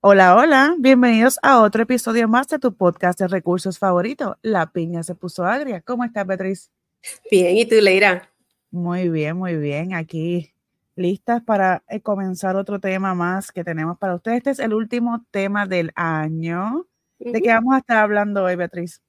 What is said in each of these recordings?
Hola, hola, bienvenidos a otro episodio más de tu podcast de recursos favorito. La piña se puso agria. ¿Cómo estás, Beatriz? Bien, ¿y tú, Leira? Muy bien, muy bien. Aquí listas para eh, comenzar otro tema más que tenemos para ustedes. Este es el último tema del año. ¿De qué vamos a estar hablando hoy, Beatriz?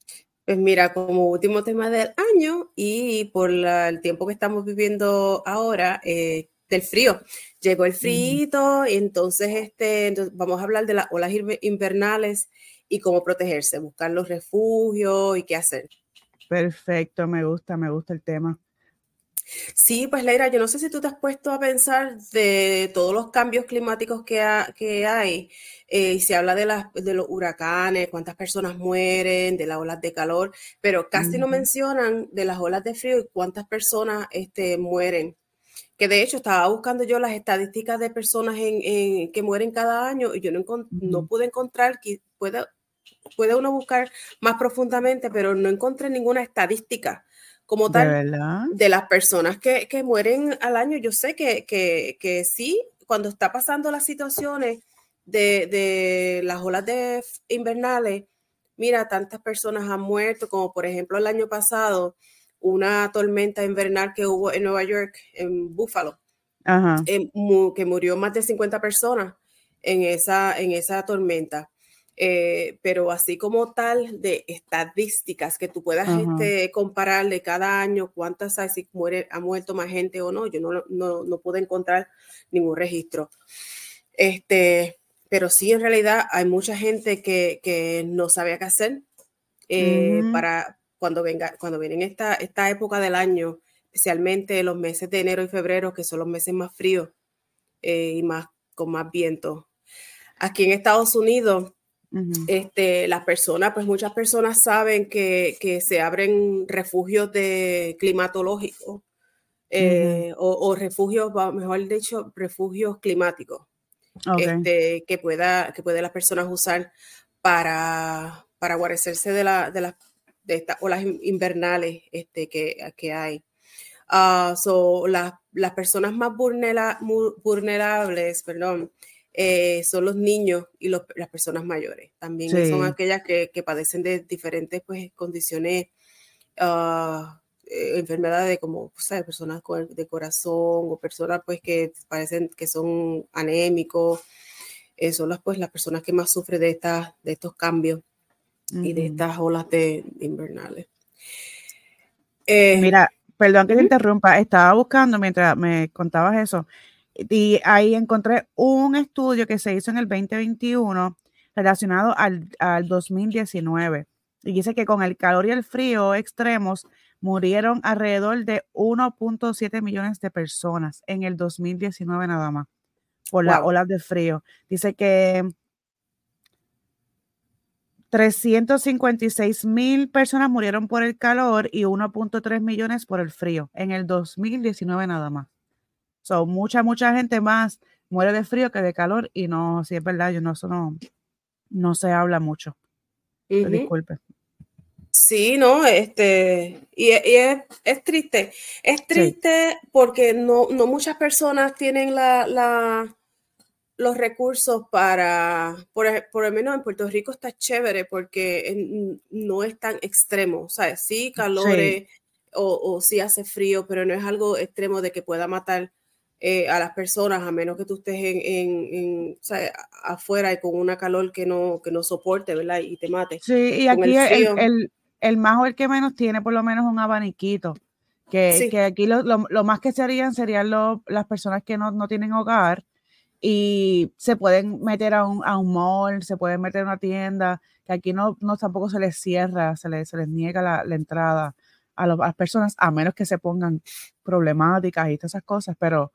Pues mira, como último tema del año y por el tiempo que estamos viviendo ahora, eh, del frío. Llegó el frío y entonces, este, vamos a hablar de las olas invernales y cómo protegerse, buscar los refugios y qué hacer. Perfecto, me gusta, me gusta el tema. Sí, pues Leira, yo no sé si tú te has puesto a pensar de todos los cambios climáticos que, que hay. Eh, y se habla de, las, de los huracanes, cuántas personas mueren, de las olas de calor, pero casi no mencionan de las olas de frío y cuántas personas este, mueren que de hecho estaba buscando yo las estadísticas de personas en, que mueren cada año y yo no, no pude encontrar, que puede, puede uno buscar más profundamente, pero no encontré ninguna estadística como tal ¿De, las personas que, que, mueren al año. Yo sé que, que, que, sí, cuando está pasando las situaciones de, de las olas de invernales, mira, tantas personas han muerto, como por ejemplo el año pasado, una tormenta invernal que hubo en Nueva York, en Buffalo, em, que murió más de 50 personas en esa, en esa tormenta. Eh, pero así como tal de estadísticas que tú puedas este, comparar de cada año cuántas hay, si muere, ha muerto más gente o no, yo no, no, no pude encontrar ningún registro. Este, pero sí, en realidad hay mucha gente que, que no sabe qué hacer eh, para, cuando venga, cuando vienen esta, esta época del año, especialmente los meses de enero y febrero, que son los meses más fríos eh, y más con más viento. Aquí en Estados Unidos, este, las personas, pues muchas personas saben que, que se abren refugios de climatológicos eh, o, refugios, mejor dicho, refugios climáticos este, que, pueda, que puede las personas usar para, para guarecerse de, la, de las de estas olas invernales este, que, que hay. Uh, so, las personas más vulnerables perdón, eh, son los niños y los, las personas mayores. También son aquellas que, que, padecen de diferentes pues, condiciones, uh, enfermedades como personas de corazón o personas pues, que parecen que son anémicos. Eh, son las, pues, las personas que más sufren de, estas, de estos cambios y de estas olas de, invernales. Eh, Mira, perdón que te interrumpa, estaba buscando mientras me contabas eso y ahí encontré un estudio que se hizo en el 2021 relacionado al, al 2019 y dice que con el calor y el frío extremos murieron alrededor de 1.7 millones de personas en el 2019 nada más por las olas de frío. Dice que 356 mil personas murieron por el calor y 1.3 millones por el frío en el 2019 nada más. So, mucha, mucha gente más muere de frío que de calor y no, si es verdad, yo no, eso no, no se habla mucho. Disculpe. Sí, no, este, y, es, es, triste. Es triste porque no, no muchas personas tienen la, la los recursos para, por, por lo menos en Puerto Rico está chévere porque no es tan extremo, o sea, sí calores O, o, sí hace frío, pero no es algo extremo de que pueda matar eh, a las personas, a menos que tú estés en, en, o sea, afuera y con una calor que no, que no soporte, ¿verdad? Y te mate. Sí, y aquí el, el, el, más o el que menos tiene por lo menos un abaniquito. Que, que aquí lo, lo, lo, más que serían serían las personas que no, no tienen hogar, y se pueden meter a un, a un mall, se pueden meter a una tienda, que aquí no, no tampoco se les cierra, se les, se les niega la, la entrada a, las personas, a menos que se pongan problemáticas y todas esas cosas, pero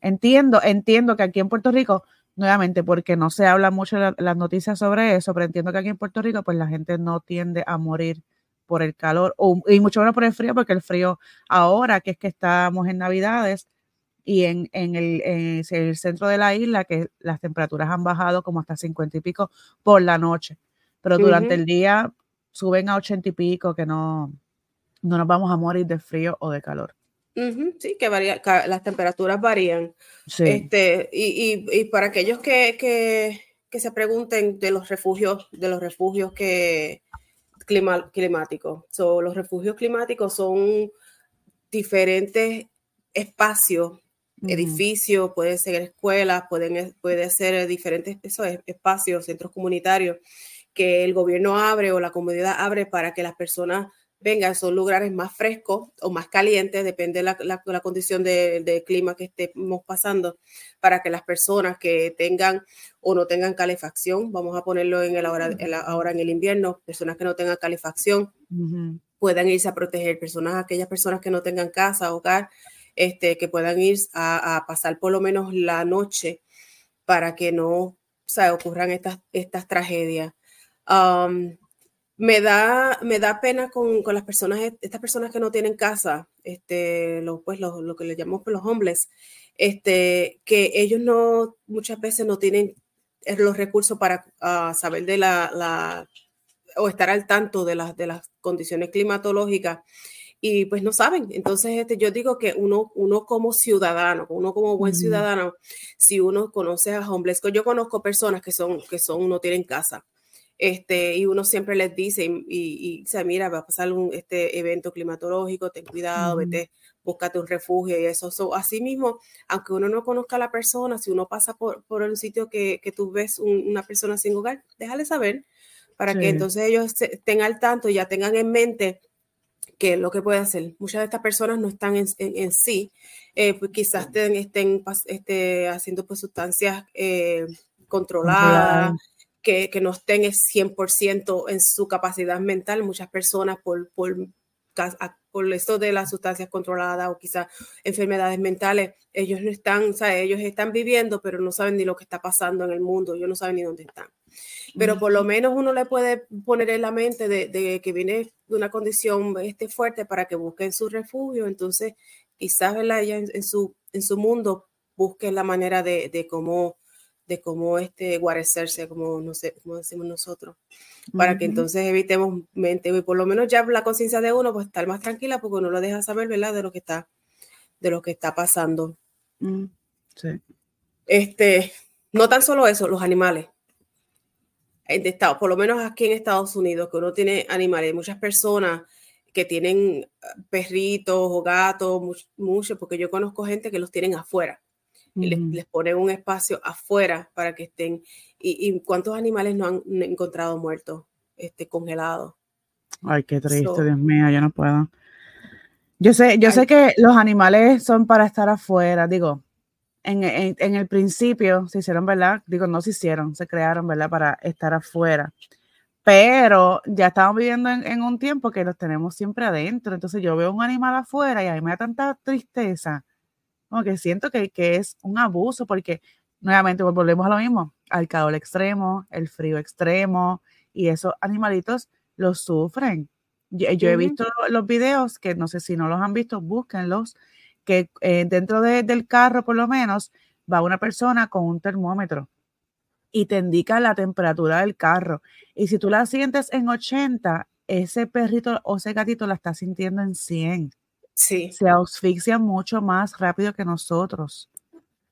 entiendo, entiendo que aquí en Puerto Rico, nuevamente, porque no se habla mucho las noticias sobre eso, pero entiendo que aquí en Puerto Rico, pues la gente no tiende a morir por el calor, o, y mucho menos por el frío, porque el frío ahora, que es que estamos en Navidades, y en, en, el, en, el, centro de la isla que las temperaturas han bajado como hasta 50 y pico por la noche, pero durante el día suben a 80 y pico que no, no nos vamos a morir de frío o de calor. Sí, que varía, las temperaturas varían. Este, y, para aquellos que, que, se pregunten de los refugios, de los refugios que climáticos. los refugios climáticos son diferentes espacios, edificios, pueden ser escuelas, pueden, puede ser diferentes espacios, centros comunitarios que el gobierno abre o la comunidad abre para que las personas vengan, son lugares más frescos o más calientes, depende de la, condición de, clima que estemos pasando, para que las personas que tengan o no tengan calefacción, vamos a ponerlo en el ahora, en, ahora en el invierno, personas que no tengan calefacción, puedan irse a proteger, personas, aquellas personas que no tengan casa, hogar, este, que puedan ir a, pasar por lo menos la noche para que no ocurran estas, estas tragedias me da, me da pena con, las personas, estas personas que no tienen casa, este, lo, pues lo, que le llamamos pues, los homeless, este, que ellos no, muchas veces no tienen los recursos para ah, saber de la, la, o estar al tanto de las, de las condiciones climatológicas y pues no saben. Entonces, este, yo digo que uno, uno como ciudadano, uno como buen ciudadano, si uno conoce a homeless, yo conozco personas que son, que son, no tienen casa este, y uno siempre les dice, y, y, se mira, va a pasar un este evento climatológico, ten cuidado, vete, búscate un refugio y eso. así mismo, aunque uno no conozca a la persona, si uno pasa por, por un sitio que, que tú ves una persona sin hogar, déjale saber para que entonces ellos estén al tanto y ya tengan en mente qué es lo que puede hacer. Muchas de estas personas no están en, en, sí, eh, pues quizás estén, estén este, haciendo pues, sustancias eh, controladas que, que no estén 100% en su capacidad mental. Muchas personas por, por, por esto de las sustancias controladas o quizás enfermedades mentales, ellos no están, o sea, ellos están viviendo, pero no saben ni lo que está pasando en el mundo, ellos no saben ni dónde están. Pero por lo menos uno le puede poner en la mente de, que viene de una condición este, fuerte para que busquen su refugio, entonces quizás ella en, su, en su mundo busquen la manera de, de cómo de cómo este, guarecerse, como, no sé, como decimos nosotros, para que entonces evitemos mente y por lo menos ya la conciencia de uno pues estar más tranquila porque uno lo deja saber, ¿verdad? De lo que está, de lo que está pasando. Mm, sí. Este, no tan solo eso, los animales. De estado, por lo menos aquí en Estados Unidos, que uno tiene animales, muchas personas que tienen perritos o gatos, mucho, porque yo conozco gente que los tienen afuera les, les, ponen un espacio afuera para que estén. ¿Y, cuántos animales no han encontrado muertos, este, congelados? Ay, qué triste, Dios mío, yo no puedo. Yo sé, yo sé que los animales son para estar afuera, digo, en, en, el principio se hicieron, ¿verdad? Digo, no se hicieron, se crearon, ¿verdad? Para estar afuera. Pero ya estamos viviendo en, en, un tiempo que los tenemos siempre adentro. Entonces yo veo un animal afuera y a mí me da tanta tristeza como que siento que, que es un abuso porque nuevamente volvemos a lo mismo, al calor extremo, el frío extremo y esos animalitos los sufren. Yo, he visto los videos que no sé si no los han visto, búsquenlos, que eh, dentro del carro por lo menos va una persona con un termómetro y te indica la temperatura del carro. Y si tú la sientes en 80, ese perrito o ese gatito la está sintiendo en 100 se asfixian mucho más rápido que nosotros.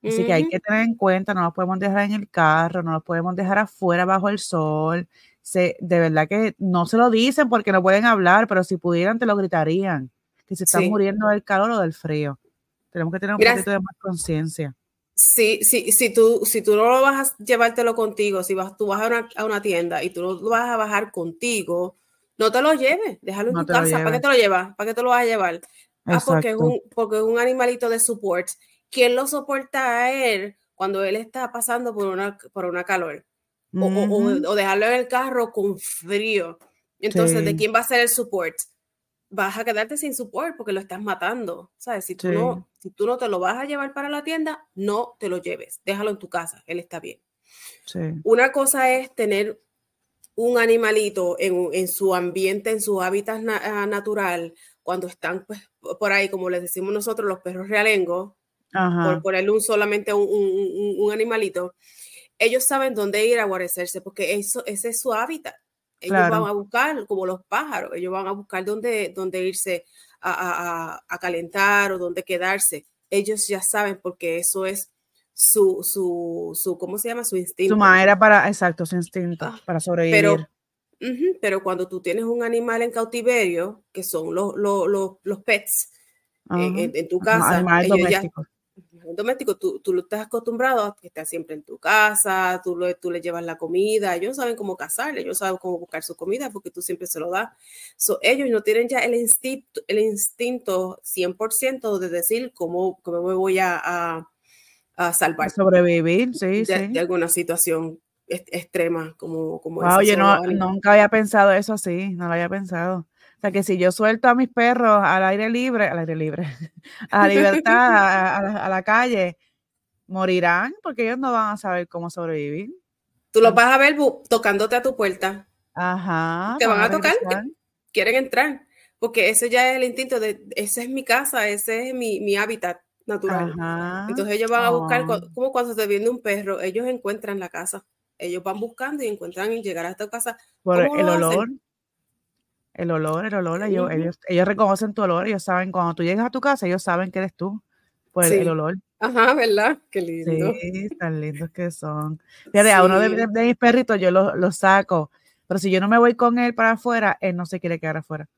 Así que hay que tener en cuenta, no los podemos dejar en el carro, no los podemos dejar afuera bajo el sol. Se, de verdad que no se lo dicen porque no pueden hablar, pero si pudieran te lo gritarían, que se están muriendo del calor o del frío. Tenemos que tener un poquito de más conciencia. Sí, sí, si tú, si tú no lo vas a llevártelo contigo, si vas, tú vas a una, a una tienda y tú lo vas a bajar contigo, no te lo lleves, déjalo en tu casa. ¿Para qué te lo llevas? ¿Para qué te lo vas a llevar? Ah, porque es, un, porque es un animalito de support. ¿Quién lo soporta a él cuando él está pasando por una, por una calor? o, o, dejarlo en el carro con frío. Entonces, ¿de quién va a ser el support? Vas a quedarte sin support porque lo estás matando. ¿Sabes? Si tú, no, si tú no te lo vas a llevar para la tienda, no te lo lleves. Déjalo en tu casa. Él está bien. Una cosa es tener un animalito en, en, su ambiente, en su hábitat ah, natural, cuando están pues, por ahí, como les decimos nosotros, los perros realengos, por ponerle un, solamente un, un, un, animalito, ellos saben dónde ir a guarecerse porque eso, ese es su hábitat. Ellos van a buscar, como los pájaros, ellos van a buscar dónde, dónde irse a, a, calentar o dónde quedarse. Ellos ya saben porque eso es su, su, su ¿cómo se llama? Su instinto. Su manera para, exacto, su instinto, ah, para sobrevivir. Pero, pero cuando tú tienes un animal en cautiverio, que son los, los, los, pets, en, tu casa, ellos ya, doméstico, tú, tú lo estás acostumbrado a que estés siempre en tu casa, tú, lo, tú le llevas la comida, ellos saben cómo cazarle, ellos saben cómo buscar su comida porque tú siempre se lo das. So, ellos no tienen ya el instinto, el instinto 100% de decir cómo, cómo me voy a, a, salvar. sobrevivir, sí, de, sí. De alguna situación extrema como, como wow, Oye, no, nunca había pensado eso así, no lo había pensado. O sea, que si yo suelto a mis perros al aire libre, al aire libre, a la libertad, a, la, calle, morirán porque ellos no van a saber cómo sobrevivir. Tú los vas a ver tocándote a tu puerta. Ajá. Te van a, tocar, quieren entrar, porque ese ya es el instinto de, esa es mi casa, ese es mi, hábitat natural. Entonces ellos van a buscar, oh. como cuando se viene un perro, ellos encuentran la casa. Ellos van buscando y encuentran y llegar a esta casa. Por el olor. El olor, el olor, ellos, ellos, reconocen tu olor, ellos saben, cuando tú llegas a tu casa, ellos saben que eres tú, por el, olor. Ajá, ¿verdad? Qué lindo. Sí, tan lindos que son. Fíjate, a uno de, mis perritos yo lo, saco, pero si yo no me voy con él para afuera, él no se quiere quedar afuera.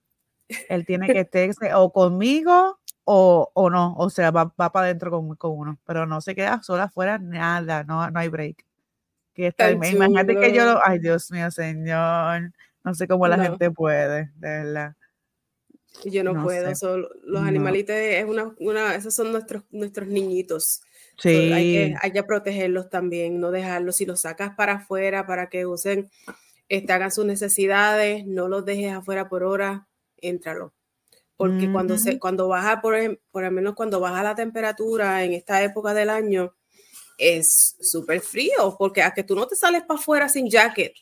Él tiene que estar o conmigo o, o, no, o sea, va, va para adentro con, con, uno, pero no se queda sola afuera, nada, no, no hay break. Que está, imagínate que yo, ay Dios mío, señor, no sé cómo la gente puede, de verdad. Yo no, puedo, los animalitos es una, una, esos son nuestros, nuestros niñitos. Sí. hay, que, hay, que, protegerlos también, no dejarlos. Si los sacas para afuera para que usen, este, hagan sus necesidades, no los dejes afuera por hora, éntralo. Porque cuando, se, cuando baja, por, por lo menos cuando baja la temperatura en esta época del año, es súper frío, porque a que tú no te sales para afuera sin jacket,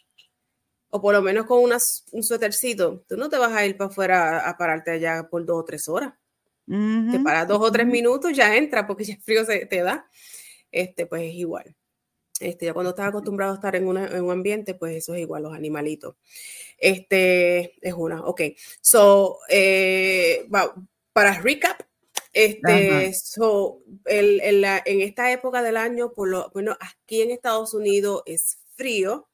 o por lo menos con un suétercito, tú no te vas a ir para afuera a, pararte allá por dos o tres horas. Te paras dos o tres minutos, ya entra porque ya el frío se te da. Este, pues es igual. Este, ya cuando estás acostumbrado a estar en, un ambiente, pues eso es igual, los animalitos. Este, es una, ok. So, eh, para recap, este, so, el, en esta época del año, por lo bueno, aquí en Estados Unidos es frío,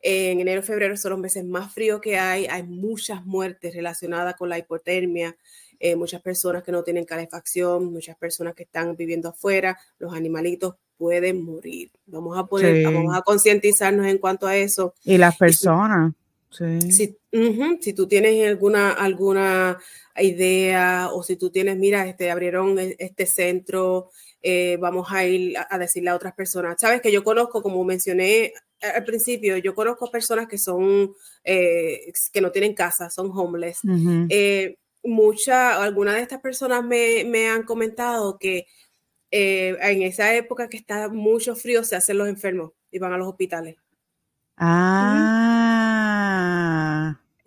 en enero y febrero son los meses más fríos que hay. Hay muchas muertes relacionadas con la hipotermia. Eh, muchas personas que no tienen calefacción, muchas personas que están viviendo afuera, los animalitos pueden morir. Vamos a poner, vamos a concientizarnos en cuanto a eso. Y las personas. Si, si, tú tienes alguna, alguna idea o si tú tienes, mira, este, abrieron e, este centro, eh, vamos a ir a, decirle a otras personas. Sabes que yo conozco, como mencioné al principio, yo conozco personas que son, eh, que no tienen casa, son homeless. Eh, mucha, algunas de estas personas me, me han comentado que en esa época que está mucho frío se hacen los enfermos y van a los hospitales. Ah.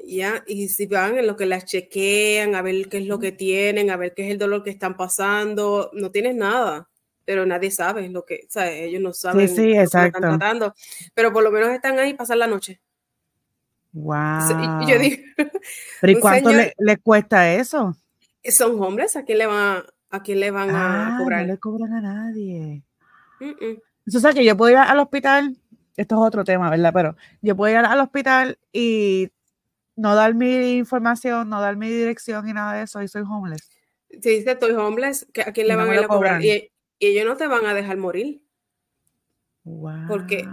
Ya, y si van en lo que las chequean, a ver qué es lo que tienen, a ver qué es el dolor que están pasando, no tienes nada pero nadie sabe lo que, o sea, ellos no saben sí, sí, exacto. están tratando, pero por lo menos están ahí pasar la noche. Wow. Y yo digo, ¿Pero y cuánto le, cuesta eso? Son hombres, ¿a quién le van, a, quién le van a ah, cobrar? No le cobran a nadie. Eso o sea que yo puedo ir al hospital, esto es otro tema, ¿verdad? Pero yo puedo ir al hospital y no dar mi información, no dar mi dirección y nada de eso, y soy homeless. Si dice estoy homeless, ¿a quién le van a, ir a cobrar? Y, y ellos no te van a dejar morir. Wow. Porque,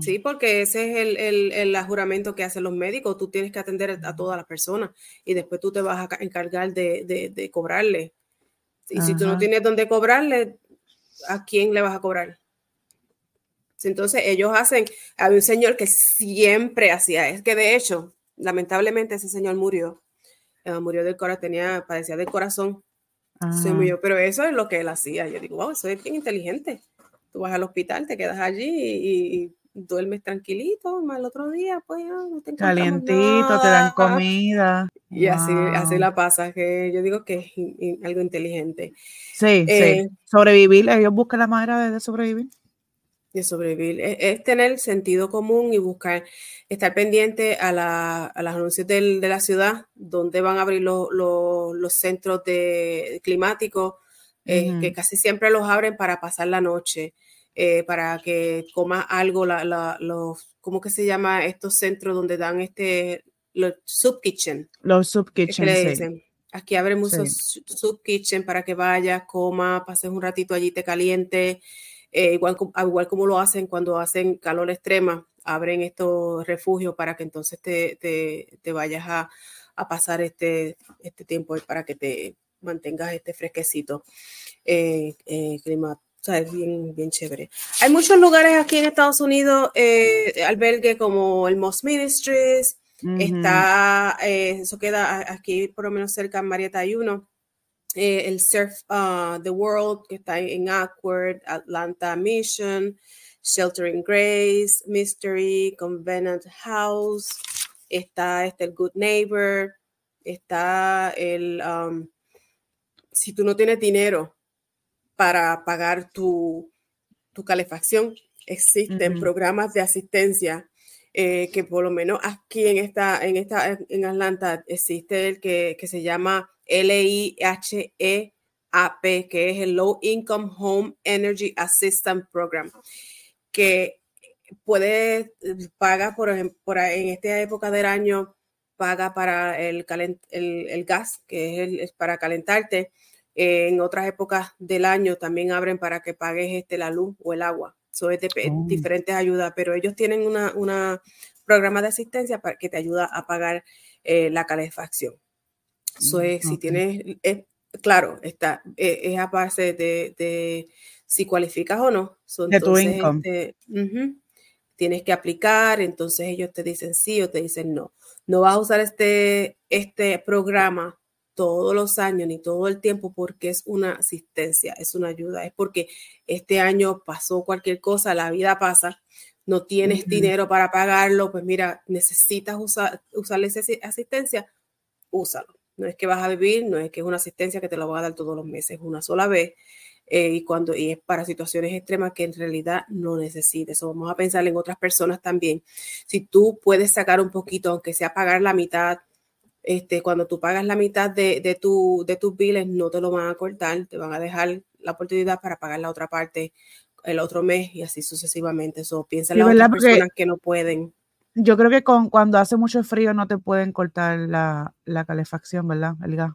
sí, porque ese es el, el, el, juramento que hacen los médicos. Tú tienes que atender a todas las personas y después tú te vas a encargar de, de, de cobrarle. Y si tú no tienes dónde cobrarle, ¿a quién le vas a cobrar? Entonces ellos hacen, había un señor que siempre hacía, es que de hecho, lamentablemente ese señor murió, eh, murió del corazón, tenía, padecía del corazón se murió, pero eso es lo que él hacía. Yo digo, wow, eso es bien inteligente. Tú vas al hospital, te quedas allí y, duermes tranquilito, más el otro día, pues no te Calientito, te dan comida. Y así, así la pasa, que yo digo que es algo inteligente. Sí, sí. Eh, sobrevivir, ellos buscan la manera de sobrevivir. De sobrevivir. Es, tener sentido común y buscar, estar pendiente a, la, a las anuncios de la ciudad, donde van a abrir los centros de, climáticos, eh, que casi siempre los abren para pasar la noche, eh, para que comas algo, la, los, ¿cómo que se llama estos centros donde dan este, los sub kitchen? Los sub kitchen, Aquí abren muchos sub kitchen para que vayas, coma, pases un ratito allí, te caliente. Eh, igual, igual como lo hacen cuando hacen calor extrema, abren estos refugios para que entonces te, te, vayas a, a, pasar este, este tiempo para que te mantengas este fresquecito eh, eh, clima. O sea, es bien, bien chévere. Hay muchos lugares aquí en Estados Unidos, eh, albergue como el Moss Ministries, está, eso queda aquí por lo menos cerca en Marietta hay uno, eh, el Surf uh, the World, que está en Awkward, Atlanta Mission, Sheltering Grace, Mystery, Convenant House, está este, el Good Neighbor, está el, um, si tú no tienes dinero para pagar tu, tu calefacción, existen programas de asistencia eh, que por lo menos aquí en esta, en esta, en Atlanta existe el que, que se llama L-I-H-E-A-P, que es el Low Income Home Energy Assistance Program, que puede, paga, por ejemplo, en esta época del año, paga para el, el, gas, que es, para calentarte. en otras épocas del año también abren para que pagues este, la luz o el agua. Son oh. diferentes ayudas, pero ellos tienen un una programa de asistencia para que te ayuda a pagar eh, la calefacción. Es, si tienes, claro, está, e, es, a base de, si cualificas o no. de tu income. Este, tienes que aplicar, entonces ellos te dicen sí o te dicen no. No vas a usar este, este programa todos los años ni todo el tiempo porque es una asistencia, es una ayuda, es porque este año pasó cualquier cosa, la vida pasa, no tienes dinero para pagarlo, pues mira, necesitas usar, usar esa asistencia, úsalo. No es que vas a vivir, no es que es una asistencia que te la voy a dar todos los meses, una sola vez. Eh, y cuando y es para situaciones extremas que en realidad no necesites. O vamos a pensar en otras personas también. Si tú puedes sacar un poquito, aunque sea pagar la mitad, este, cuando tú pagas la mitad de, de, tu, de tus biles, no te lo van a cortar, te van a dejar la oportunidad para pagar la otra parte el otro mes y así sucesivamente. Eso piensa en las otras personas que no pueden. Yo creo que con, cuando hace mucho frío no te pueden cortar la, calefacción, ¿verdad? El gas.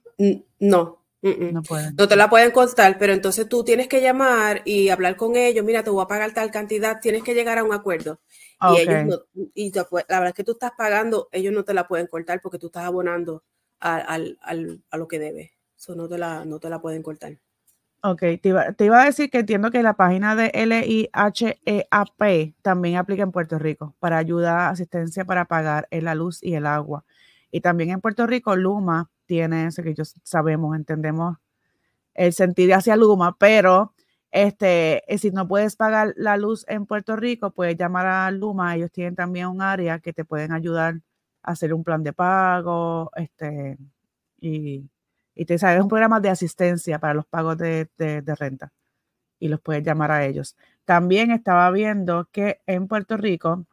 No, No, pueden. no te la pueden cortar, pero entonces tú tienes que llamar y hablar con ellos. Mira, te voy a pagar tal cantidad, tienes que llegar a un acuerdo. Y ellos no, y la verdad es que tú estás pagando, ellos no te la pueden cortar porque tú estás abonando a, a lo que debes. Eso no te la, no te la pueden cortar. Ok, te iba, a decir que entiendo que la página de LIHEAP también aplica en Puerto Rico para ayuda, asistencia para pagar la luz y el agua. Y también en Puerto Rico, Luma tiene eso que ellos sabemos, entendemos el sentir hacia Luma, pero este, eh, si no puedes pagar la luz en Puerto Rico, puedes llamar a Luma. Ellos tienen también un área que te pueden ayudar a hacer un plan de pago, este, y y te sabes un programa de asistencia para los pagos de, renta y los puedes llamar a ellos. También estaba viendo que en Puerto Rico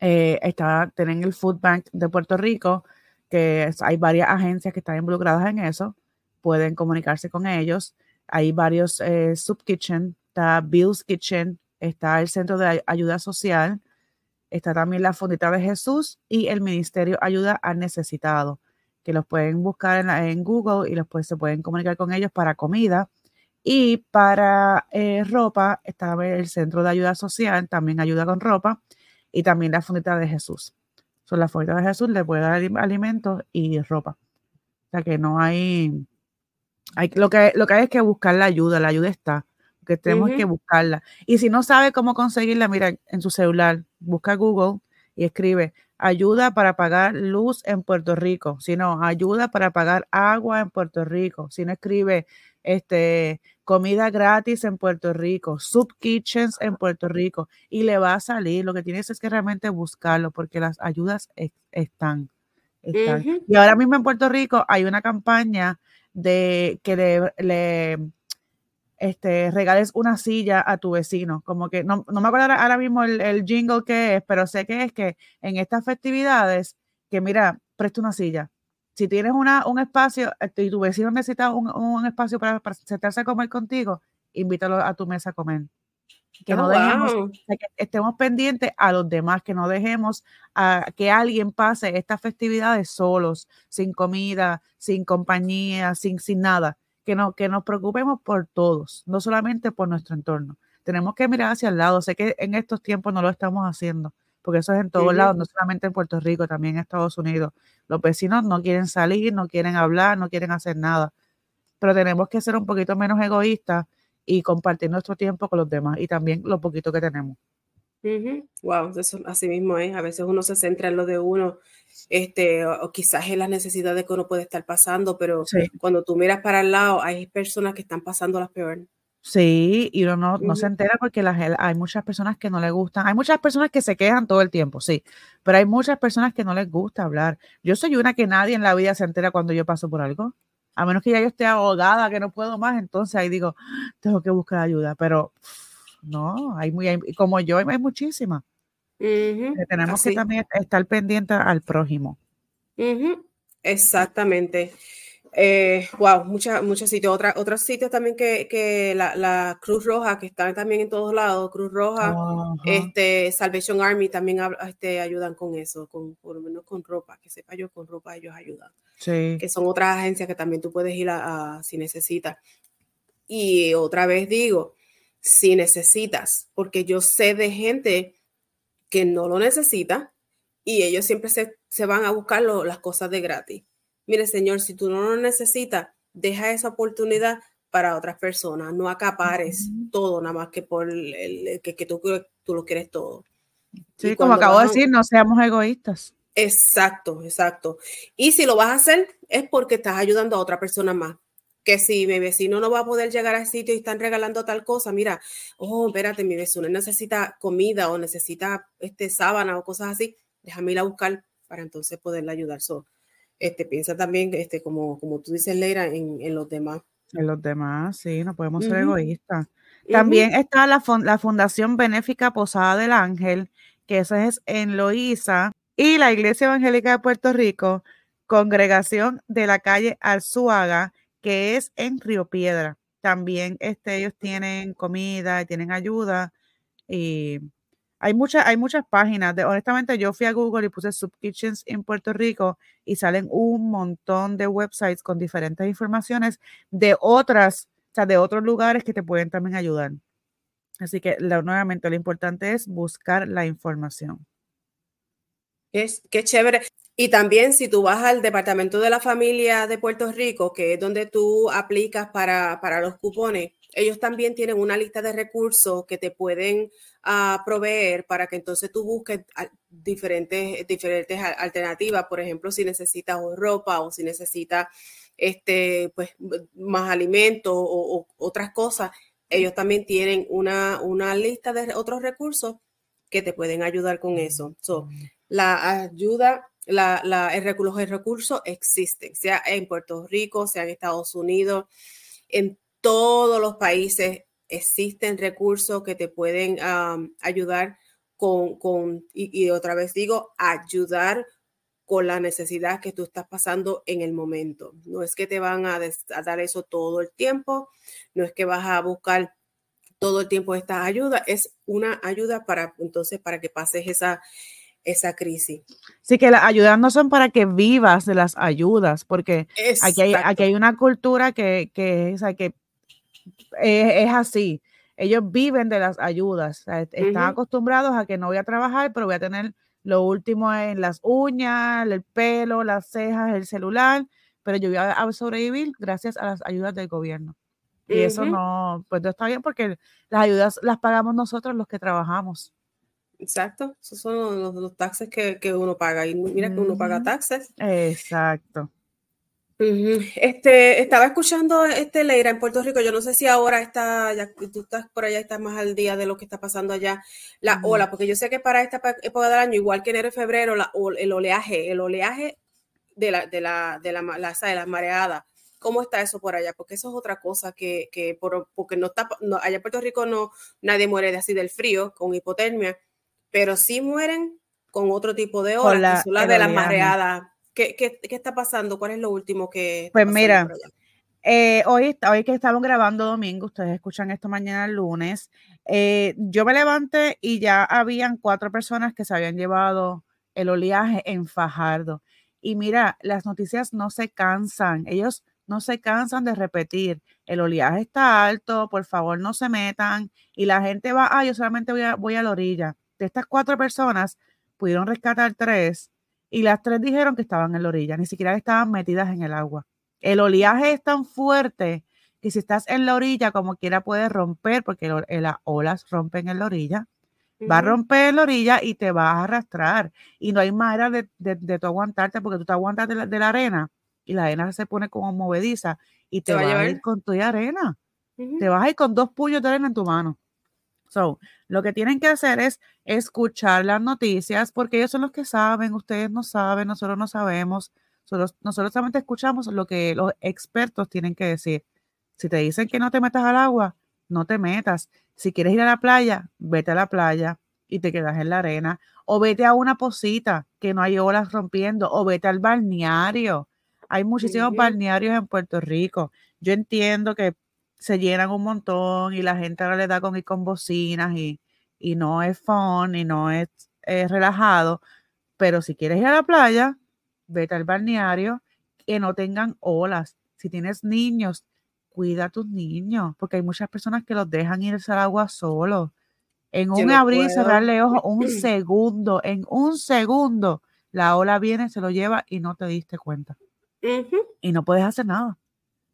eh, estaba, tienen el Food Bank de Puerto Rico, que hay varias agencias que están involucradas en eso, pueden comunicarse con ellos. Hay varios eh, sub kitchen, está Bill's Kitchen, está el Centro de Ayuda Social, está también la Fondita de Jesús y el Ministerio Ayuda al Necesitado que los pueden buscar en, Google y los pues, se pueden comunicar con ellos para comida. Y para eh, ropa está el Centro de Ayuda Social, también ayuda con ropa, y también la Fundita de Jesús. Son las Fundita de Jesús, le puede dar alimentos y ropa. O sea que no hay, hay lo, que, lo que hay es que buscar la ayuda, la ayuda está, que tenemos que buscarla. Y si no sabe cómo conseguirla, mira, en su celular, busca Google y escribe ayuda para pagar luz en Puerto Rico, sino ayuda para pagar agua en Puerto Rico, si no escribe este, comida gratis en Puerto Rico, sub kitchens en Puerto Rico, y le va a salir. Lo que tienes es que realmente buscarlo, porque las ayudas están. Y ahora mismo en Puerto Rico hay una campaña de que le, este, regales una silla a tu vecino. Como que no, me acuerdo ahora mismo el, el, jingle que es, pero sé que es que en estas festividades, que mira, presta una silla. Si tienes una, un espacio este, y tu vecino necesita un, un espacio para, para, sentarse a comer contigo, invítalo a tu mesa a comer. Que no oh, dejemos, que estemos pendientes a los demás, que no dejemos a que alguien pase estas festividades solos, sin comida, sin compañía, sin, sin nada que, no, que nos preocupemos por todos, no solamente por nuestro entorno. Tenemos que mirar hacia el lado. Sé que en estos tiempos no lo estamos haciendo, porque eso es en todos lados, no solamente en Puerto Rico, también en Estados Unidos. Los vecinos no quieren salir, no quieren hablar, no quieren hacer nada. Pero tenemos que ser un poquito menos egoístas y compartir nuestro tiempo con los demás y también lo poquito que tenemos. Wow, eso así mismo es. A veces uno se centra en lo de uno, este, o, quizás en las necesidades que uno puede estar pasando, pero cuando tú miras para el lado, hay personas que están pasando las peores. Sí, y uno no, se entera porque las, hay muchas personas que no le gustan, hay muchas personas que se quejan todo el tiempo, sí, pero hay muchas personas que no les gusta hablar. Yo soy una que nadie en la vida se entera cuando yo paso por algo, a menos que ya yo esté ahogada, que no puedo más, entonces ahí digo, tengo que buscar ayuda, pero no, hay muy, como yo, hay, muchísimas. tenemos que también estar pendientes al prójimo. Exactamente. Eh, wow, muchos muchos sitios. Otra, otros sitios también que, la, Cruz Roja, que están también en todos lados, Cruz Roja, este, Salvation Army también este, ayudan con eso, con, por lo menos con ropa, que sepa yo, con ropa ellos ayudan. Sí. Que son otras agencias que también tú puedes ir a si necesitas. Y otra vez digo, si necesitas, porque yo sé de gente que no lo necesita y ellos siempre se, van a buscar las cosas de gratis. Mire, señor, si tú no lo necesitas, deja esa oportunidad para otras personas, no acapares todo, nada más que por el, que, tú, tú lo quieres todo. Sí, como acabo de decir, no seamos egoístas. Exacto, exacto. Y si lo vas a hacer es porque estás ayudando a otra persona más que si mi vecino no va a poder llegar al sitio y están regalando tal cosa, mira, oh, espérate, mi vecino necesita comida o necesita este sábana o cosas así, déjame ir a buscar para entonces poderle ayudar. So, este, piensa también, este, como, como tú dices, Leira, en, en los demás. En los demás, sí, no podemos ser egoístas. También está la, la Fundación Benéfica Posada del Ángel, que eso es en Loíza, y la Iglesia Evangélica de Puerto Rico, congregación de la calle Alzuaga, que es en Río Piedra. También este, ellos tienen comida y tienen ayuda. Y hay, muchas hay muchas páginas. De, honestamente, yo fui a Google y puse Subkitchens en Puerto Rico y salen un montón de websites con diferentes informaciones de otras, o sea, de otros lugares que te pueden también ayudar. Así que nuevamente lo importante es buscar la información. Es qué chévere. Y también si tú vas al Departamento de la Familia de Puerto Rico, que es donde tú aplicas para, los cupones, ellos también tienen una lista de recursos que te pueden uh, proveer para que entonces tú busques diferentes, diferentes alternativas. Por ejemplo, si necesitas ropa o si necesitas este, pues, más alimentos o, otras cosas, ellos también tienen una, una lista de otros recursos que te pueden ayudar con eso. So, la ayuda el, los recursos existen, sea en Puerto Rico, sea en Estados Unidos, en todos los países existen recursos que te pueden ayudar con, con y, otra vez digo, ayudar con la necesidad que tú estás pasando en el momento. No es que te van a, a dar eso todo el tiempo, no es que vas a buscar todo el tiempo esta ayuda, es una ayuda para entonces para que pases esa, esa crisis. Sí, que las ayudas no son para que vivas de las ayudas, porque aquí hay, aquí hay, una cultura que, que, que es, así. Ellos viven de las ayudas. están acostumbrados a que no voy a trabajar, pero voy a tener lo último en las uñas, el pelo, las cejas, el celular, pero yo voy a sobrevivir gracias a las ayudas del gobierno. Y eso no, pues no está bien porque las ayudas las pagamos nosotros los que trabajamos. Exacto, esos son los, taxes que, uno paga. Y mira que uno paga taxes. Exacto. Este, estaba escuchando este Leira en Puerto Rico. Yo no sé si ahora está, ya tú estás por allá, estás más al día de lo que está pasando allá, la ola, porque yo sé que para esta época del año, igual que enero y febrero, la, el oleaje, el oleaje de la, de la, de la, de la mareada ¿Cómo está eso por allá? Porque eso es otra cosa que, que por, porque no está, allá en Puerto Rico no, nadie muere de así del frío, con hipotermia, pero sí mueren con otro tipo de que son las de las mareadas. ¿Qué, ¿Qué, qué, está pasando? ¿Cuál es lo último que... Pues mira, eh, hoy, hoy que estamos grabando domingo, ustedes escuchan esto mañana lunes, eh, yo me levanté y ya habían cuatro personas que se habían llevado el oleaje en Fajardo. Y mira, las noticias no se cansan, ellos no se cansan de repetir, el oleaje está alto, por favor no se metan. Y la gente va, ah, yo solamente voy a, voy a la orilla. De estas cuatro personas, pudieron rescatar tres y las tres dijeron que estaban en la orilla, ni siquiera estaban metidas en el agua. El oleaje es tan fuerte que si estás en la orilla, como quiera puedes romper, porque eh, las olas rompen en la orilla, va a romper en la orilla y te vas a arrastrar. Y no hay manera de, de, tú aguantarte, porque tú te aguantas de la, arena y la arena se pone como movediza y te, va vas a ir con tu arena. Te vas a ir con dos puños de arena en tu mano. So, lo que tienen que hacer es escuchar las noticias, porque ellos son los que saben, ustedes no saben, nosotros no sabemos. Nosotros, solamente escuchamos lo que los expertos tienen que decir. Si te dicen que no te metas al agua, no te metas. Si quieres ir a la playa, vete a la playa y te quedas en la arena. O vete a una posita que no hay olas rompiendo. O vete al balneario. Hay muchísimos balnearios en Puerto Rico. Yo entiendo que se llenan un montón y la gente ahora le da con ir con bocinas y, y no es fun y no es relajado. Pero si quieres ir a la playa, vete al balneario, que no tengan olas. Si tienes niños, cuida a tus niños, porque hay muchas personas que los dejan irse al agua solos. En un abrir y cerrarle ojos, un segundo, en un segundo, la ola viene, se lo lleva y no te diste cuenta. Y no puedes hacer nada,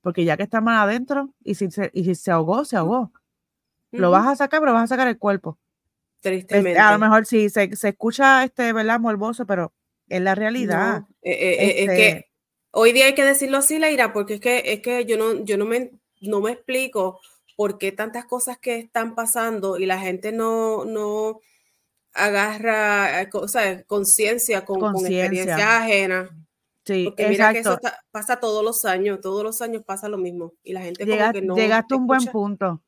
porque ya que está más adentro, y si se, y si se ahogó, se ahogó. Lo vas a sacar, pero vas a sacar el cuerpo. Tristemente. a lo mejor sí, se, se escucha, este, ¿verdad? Morboso, pero es la realidad. Eh, eh, eh, es que este hoy día hay que decirlo así, Leira, porque es que, es que yo, no, yo no, me, no me explico por qué tantas cosas que están pasando y la gente no, no agarra conciencia con, con experiencia ajena. Sí, Porque mira que eso pasa todos los años, todos los años pasa lo mismo. Y la gente como que no. Llegaste a un buen punto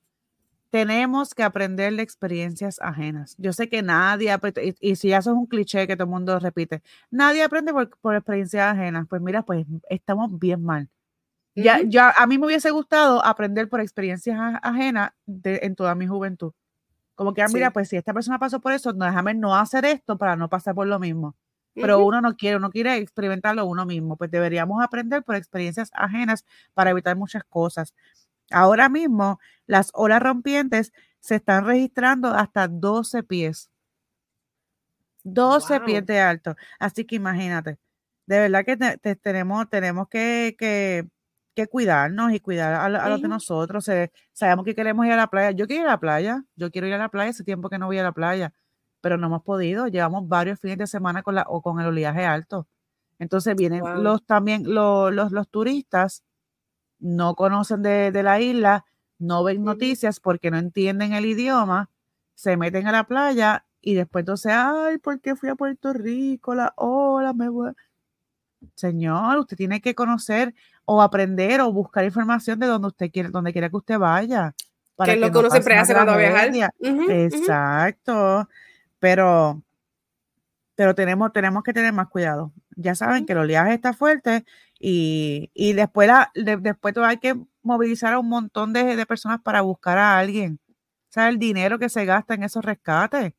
tenemos que aprender de experiencias ajenas. Yo sé que nadie, y, si eso es un cliché que todo el mundo repite, nadie aprende por, experiencias ajenas. Pues mira, pues estamos bien mal. Ya, ya, a mí me hubiese gustado aprender por experiencias ajenas en toda mi juventud. Como que, ah, mira, pues si esta persona pasó por eso, no, déjame no hacer esto para no pasar por lo mismo. Pero uno no quiere, uno quiere experimentarlo uno mismo. Pues deberíamos aprender por experiencias ajenas para evitar muchas cosas. Ahora mismo, las olas rompientes se están registrando hasta 12 pies. 12 pies de alto. Así que imagínate, de verdad que tenemos, tenemos que, que, cuidarnos y cuidar a, los de nosotros. sabemos que queremos ir a la playa. Yo quiero ir a la playa, yo quiero ir a la playa, hace tiempo que no voy a la playa, pero no hemos podido. Llevamos varios fines de semana con, la, o con el oleaje alto. Entonces vienen los también los, los, los turistas no conocen de, la isla, no ven noticias porque no entienden el idioma, se meten a la playa y después entonces, ay, ¿por qué fui a Puerto Rico? La ola, me voy. Señor, usted tiene que conocer o aprender o buscar información de donde usted quiere, donde quiera que usted vaya. Para que, lo conoce siempre hace cuando viajar. Exacto. Pero, pero tenemos, tenemos que tener más cuidado. Ya saben que el oleaje está fuerte y, después, después hay que movilizar a un montón de, personas para buscar a alguien. O sea, el dinero que se gasta en esos rescates.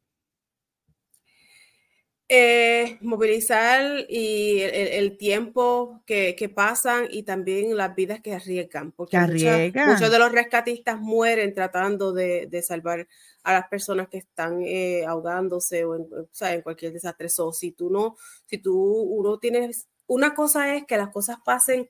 Eh, movilizar y el, tiempo que, pasan y también las vidas que arriesgan, porque muchos de los rescatistas mueren tratando de, salvar a las personas que están eh, ahogándose o en, en, cualquier desastre. O si tú no, si tú uno tienes una cosa es que las cosas pasen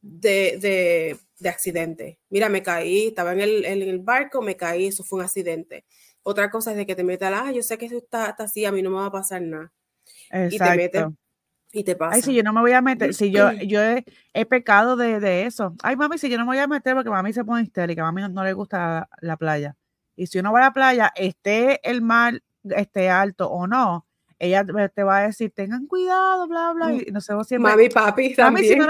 de, accidente. Mira, me caí, estaba en el, barco, me caí, eso fue un accidente. Otra cosa es de que te metas, ah, yo sé que eso está, así, a mí no me va a pasar nada. Y te metes y te pasa. Ay, si yo no me voy a meter, si yo, yo he, pecado de, eso. Ay, mami, si yo no me voy a meter porque mami se pone histérica, mami no, le gusta la, playa. Y si uno va a la playa, esté el mar esté alto o no, ella te va a decir, tengan cuidado, bla, bla, y nosotros siempre... Mami, papi, también. no,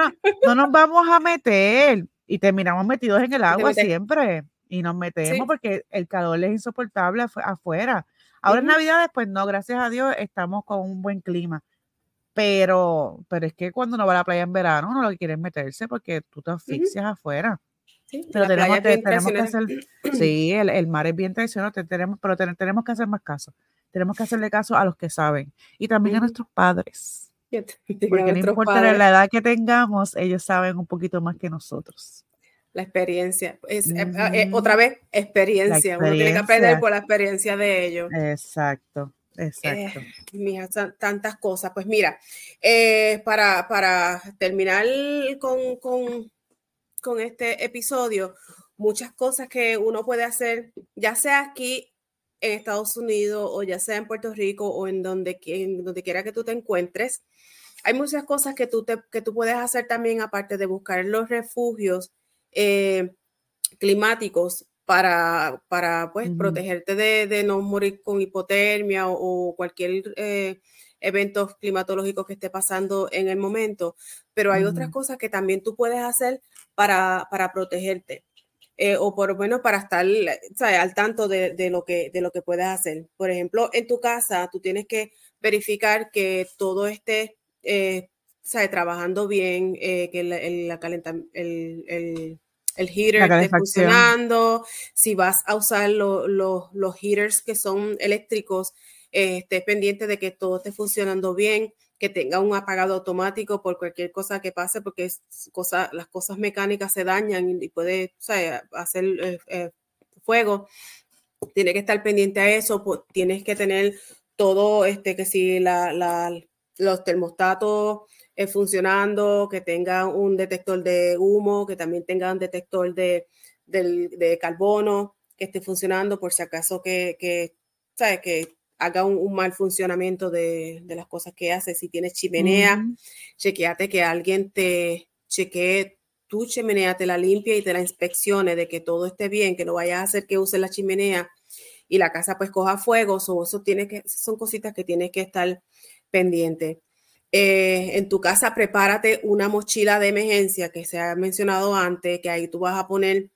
no, nos vamos a meter, y terminamos metidos en el agua siempre, y nos metemos porque el calor es insoportable afuera. Ahora en Navidad, pues no, gracias a Dios, estamos con un buen clima. Pero, pero es que cuando uno va a la playa en verano, no lo que quiere meterse porque tú te asfixias afuera. Sí, pero tenemos, que hacer, sí, el, mar es bien traicionero, tenemos, pero tenemos que hacer más caso. Tenemos que hacerle caso a los que saben y también a nuestros padres. Porque no importa la edad que tengamos, ellos saben un poquito más que nosotros. La experiencia. Es, eh, eh, otra vez, experiencia. Uno tiene que aprender por la experiencia de ellos. Exacto. Exacto. Eh, tantas cosas. Pues mira, para, para, terminar con, con, con, este episodio, muchas cosas que uno puede hacer, ya sea aquí en Estados Unidos o ya sea en Puerto Rico o en donde, en donde quiera que tú te encuentres, hay muchas cosas que tú, te, que tú puedes hacer también, aparte de buscar los refugios eh, climáticos para, para pues, protegerte de, de, no morir con hipotermia o, cualquier eh, evento climatológico que esté pasando en el momento. Pero hay otras cosas que también tú puedes hacer para, para protegerte. Eh, o por lo menos para estar al tanto de, de, lo que, de lo que puedes hacer. Por ejemplo, en tu casa tú tienes que verificar que todo esté eh, trabajando bien, eh, que el, la el, el, el, heater esté funcionando, si vas a usar los heaters que son eléctricos, eh, estés pendiente de que todo esté funcionando bien, que tenga un apagado automático por cualquier cosa que pase, porque es cosa, las cosas mecánicas se dañan y puede hacer eh, eh, fuego. Tiene que estar pendiente a eso, pues, tienes que tener todo, este, que si la, la, los termostatos eh, funcionando, que tenga un detector de humo, que también tenga un detector de, de, carbono, que esté funcionando por si acaso que, que, que haga un, mal funcionamiento de, de, las cosas que hace. Si tienes chimenea, chequeate que alguien te chequee tu chimenea, te la limpie y te la inspeccione de que todo esté bien, que no vayas a hacer que use la chimenea y la casa pues coja fuego. o eso tiene que, son cositas que tienes que estar pendiente. Eh, en tu casa, prepárate una mochila de emergencia que se ha mencionado antes, que ahí tú vas a poner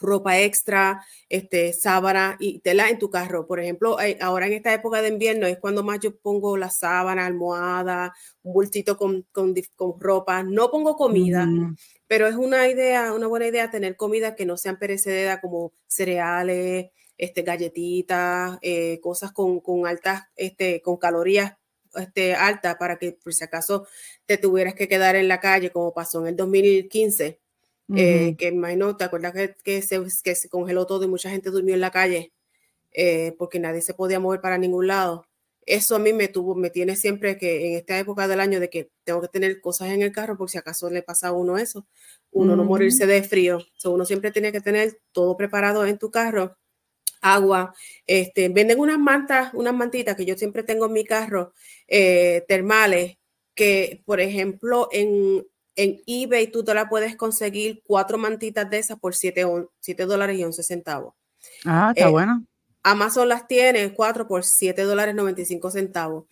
ropa extra, este, sábana y tela en tu carro. Por ejemplo, eh, ahora en esta época de invierno es cuando más yo pongo la sábana, almohada, un bultito con, con, ropa. No pongo comida, pero es una idea, una buena idea tener comida que no sean perecederas como cereales, este, galletitas, eh, cosas con, con altas, este, con calorías este, alta para que por si acaso te tuvieras que quedar en la calle, como pasó en el 2015, eh, que imagino, ¿te acuerdas que, que, se, que se congeló todo y mucha gente durmió en la calle eh, porque nadie se podía mover para ningún lado? Eso a mí me tuvo, me tiene siempre que en esta época del año de que tengo que tener cosas en el carro por si acaso le pasa a uno eso, uno no morirse de frío. uno siempre tiene que tener todo preparado en tu carro agua. Este, venden unas mantas, unas mantitas que yo siempre tengo en mi carro, eh, termales, que por ejemplo en, en eBay tú te la puedes conseguir cuatro mantitas de esas por 7, dólares y 11 centavos. Ah, está eh, bueno. Amazon las tiene cuatro por 7 dólares 95 centavos.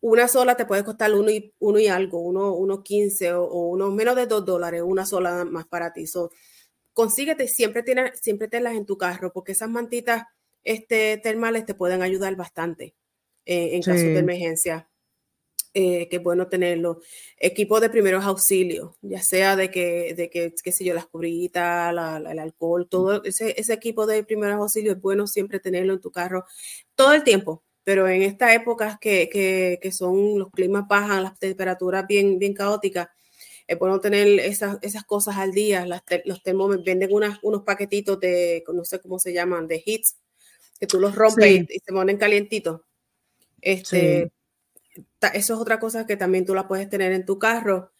Una sola te puede costar uno y, uno y algo, uno, uno 15 o, uno menos de 2 dólares, una sola más para ti. So, consíguete, siempre, tienes, siempre tenlas en tu carro, porque esas mantitas este, termales te pueden ayudar bastante eh, en caso de emergencia. Eh, que es bueno tenerlo. Equipo de primeros auxilios, ya sea de que, de que, qué sé yo, las cubritas, el alcohol, todo ese, ese, equipo de primeros auxilios es bueno siempre tenerlo en tu carro todo el tiempo. Pero en estas épocas que, que, que son los climas bajan, las temperaturas bien, bien caóticas, es bueno tener esas, esas cosas al día. Las los termómetros venden unas, unos paquetitos de, no sé cómo se llaman, de hits, que tú los rompes y se ponen calientitos. Este, Eso es otra cosa que también tú la puedes tener en tu carro.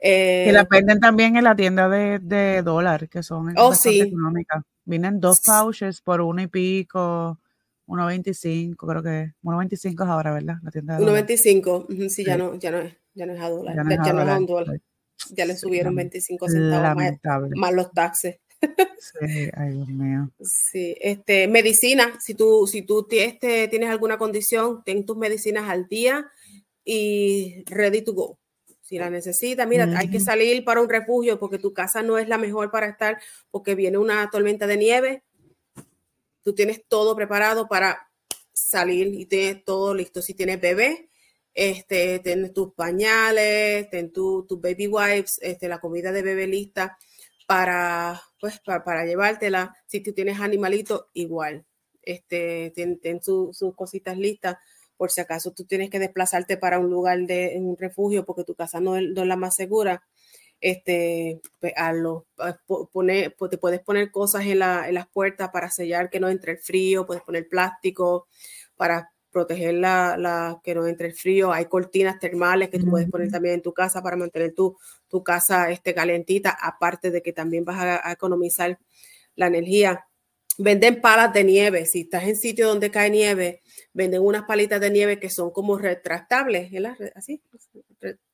que la eh, venden también en la tienda de, de dólar, que son oh, sí. económicas. Vienen dos pouches por uno y pico, 1.25, creo que 1.25 es ahora, ¿verdad? La tienda 1.25, sí, Ya, no, ya, no es, ya no es a dólar, ya no es, a, dólar, Ya le subieron 25 centavos más, más, los taxes. Sí, ay Dios mío. Sí, este, medicina, si tú, si tú este, tienes alguna condición, ten tus medicinas al día y ready to go. Si la necesitas, mira, hay que salir para un refugio porque tu casa no es la mejor para estar porque viene una tormenta de nieve. Tú tienes todo preparado para salir y tienes todo listo. Si tienes bebé, este, tienes tus pañales, ten tus baby wipes, este, la comida de bebé lista para, pues, para, llevártela. Si tú tienes animalito, igual. Este, ten, sus cositas listas por si acaso tú tienes que desplazarte para un lugar de un refugio porque tu casa no es, la más segura. Este, pues, a lo, pone, te puedes poner cosas en, la, en las puertas para sellar que no entre el frío, puedes poner plástico para proteger la, la, que no entre el frío. Hay cortinas termales que tú puedes poner también en tu casa para mantener tu, tu casa este, calentita, aparte de que también vas a, economizar la energía. Venden palas de nieve. Si estás en sitio donde cae nieve, venden unas palitas de nieve que son como retractables, así,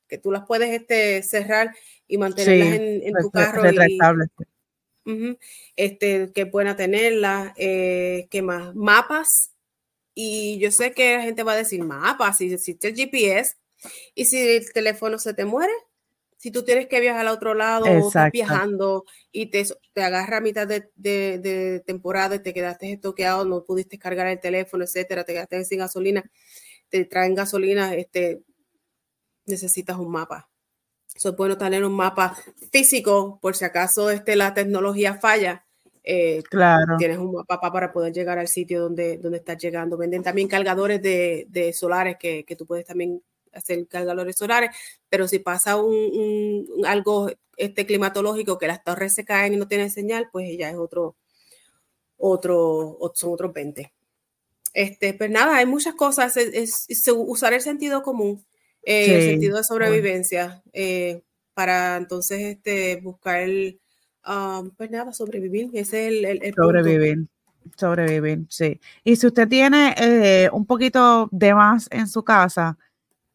que tú las puedes este, cerrar y mantenerlas en, tu carro. Retractables. este, que buena tenerla. Eh, ¿Qué más? Mapas y yo sé que la gente va a decir mapas, si existe el GPS, y si el teléfono se te muere, si tú tienes que viajar al otro lado, estás viajando y te, te agarra a mitad de, de, temporada y te quedaste estoqueado, no pudiste cargar el teléfono, etcétera, te quedaste sin gasolina, te traen gasolina, este, necesitas un mapa. Eso es bueno tener un mapa físico por si acaso este, la tecnología falla eh, claro. Tienes un mapa para poder llegar al sitio donde, donde estás llegando. Venden también cargadores de, de solares que, que, tú puedes también hacer cargadores solares, pero si pasa un, algo este climatológico que las torres se caen y no tienen señal, pues ya es otro, otro, son otros 20. Este, pues nada, hay muchas cosas, es, usar el sentido común, eh, el sentido de sobrevivencia, eh, para entonces este, buscar el, pues nada, sobrevivir. Ese es el, sobrevivir. Sobrevivir, sí. Y si usted tiene eh, un poquito de más en su casa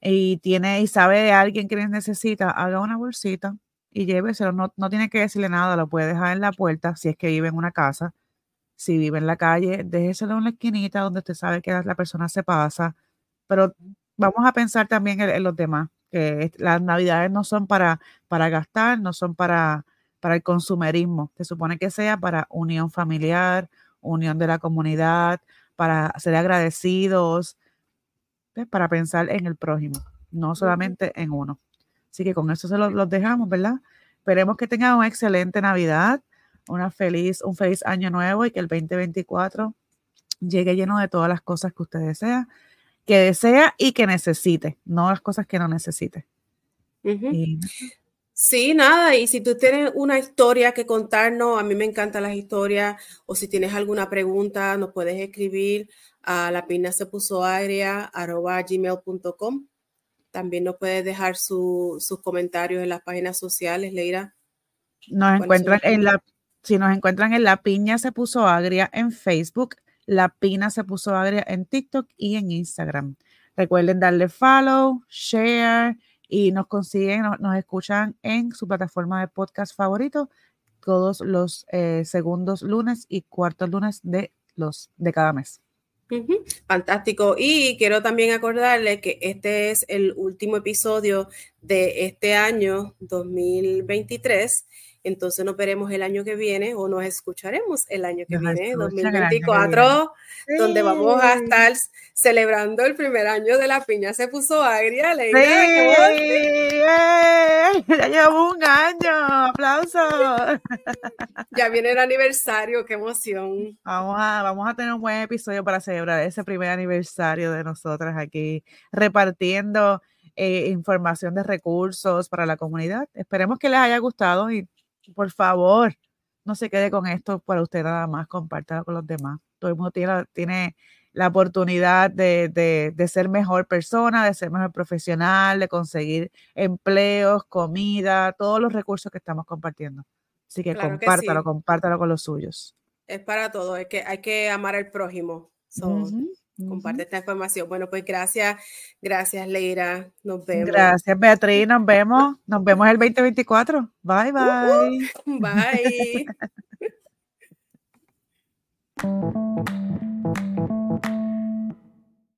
y tiene y sabe de alguien que necesita, haga una bolsita y lléveselo. No, no tiene que decirle nada, lo puede dejar en la puerta si es que vive en una casa. Si vive en la calle, déjeselo en la esquinita donde usted sabe que la persona se pasa. Pero vamos a pensar también en, los demás, que las navidades no son para, para gastar, no son para, para el consumerismo. Se supone que sea para unión familiar, unión de la comunidad, para ser agradecidos, para pensar en el prójimo, no solamente en uno. Así que con eso se los, dejamos, ¿verdad? Esperemos que tengan una excelente Navidad, una feliz, un feliz año nuevo y que el 2024 llegue lleno de todas las cosas que usted desea, que desea y que necesite, no las cosas que no necesite. Sí, nada, y si tú tienes una historia que contarnos, a mí me encantan las historias, o si tienes alguna pregunta, nos puedes escribir a la pina se puso gmail.com. También nos puedes dejar sus comentarios en las páginas sociales, Leira. Nos encuentran en la, si nos encuentran en La Piña se puso agria en Facebook, La Pina se puso agria en TikTok y en Instagram. Recuerden darle follow, share y nos consiguen, nos, escuchan en su plataforma de podcast favorito todos los eh, segundos lunes y cuartos lunes de, los, de cada mes. Fantástico. Y quiero también acordarle que este es el último episodio de este año 2023 entonces nos veremos el año que viene o nos escucharemos el año que viene, 2024, donde vamos a estar celebrando el primer año de la piña. Se puso agria, Leila. Ya llevamos un año, aplausos. Ya viene el aniversario, qué emoción. Vamos a, vamos a tener un buen episodio para celebrar ese primer aniversario de nosotras aquí, repartiendo eh, información de recursos para la comunidad. Esperemos que les haya gustado y por favor, no se quede con esto para usted nada más, compártalo con los demás. Todo el mundo tiene, la oportunidad de, ser mejor persona, de ser mejor profesional, de conseguir empleos, comida, todos los recursos que estamos compartiendo. Así que compártalo, compártalo con los suyos. Es para todo, es que hay que amar al prójimo. Comparte esta información. Bueno, pues gracias, gracias Leira, nos vemos. Gracias Beatriz, nos vemos, nos vemos el 2024. Bye, bye. bye.